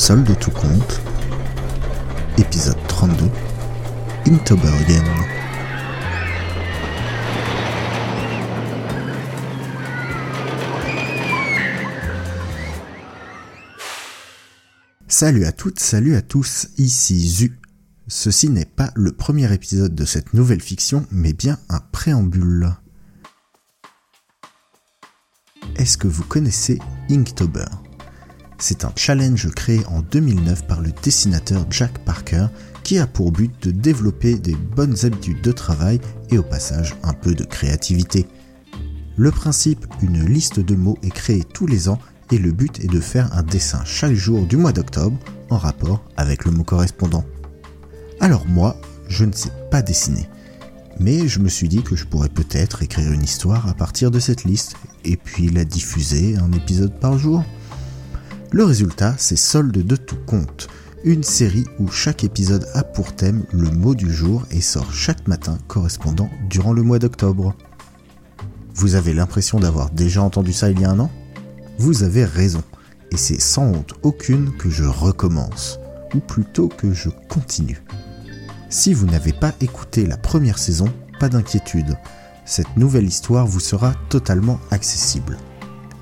Solde tout compte, épisode 32, Inktobergen. Salut à toutes, salut à tous, ici Zu. Ceci n'est pas le premier épisode de cette nouvelle fiction, mais bien un préambule. Est-ce que vous connaissez Inktober? C'est un challenge créé en 2009 par le dessinateur Jack Parker qui a pour but de développer des bonnes habitudes de travail et au passage un peu de créativité. Le principe, une liste de mots est créée tous les ans et le but est de faire un dessin chaque jour du mois d'octobre en rapport avec le mot correspondant. Alors moi, je ne sais pas dessiner, mais je me suis dit que je pourrais peut-être écrire une histoire à partir de cette liste et puis la diffuser un épisode par jour. Le résultat, c'est Solde de tout compte, une série où chaque épisode a pour thème le mot du jour et sort chaque matin correspondant durant le mois d'octobre. Vous avez l'impression d'avoir déjà entendu ça il y a un an? Vous avez raison, et c'est sans honte aucune que je recommence, ou plutôt que je continue. Si vous n'avez pas écouté la première saison, pas d'inquiétude, cette nouvelle histoire vous sera totalement accessible.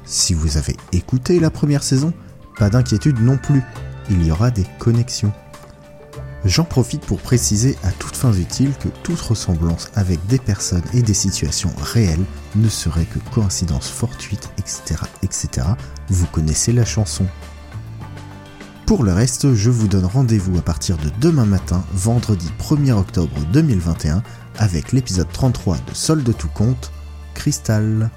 Si vous avez écouté la première saison, pas d'inquiétude non plus, il y aura des connexions. J'en profite pour préciser à toutes fins utiles que toute ressemblance avec des personnes et des situations réelles ne serait que coïncidence fortuite, etc., etc. Vous connaissez la chanson. Pour le reste, je vous donne rendez-vous à partir de demain matin, vendredi 1er octobre 2021, avec l'épisode 33 de Solde tout compte, Cristal.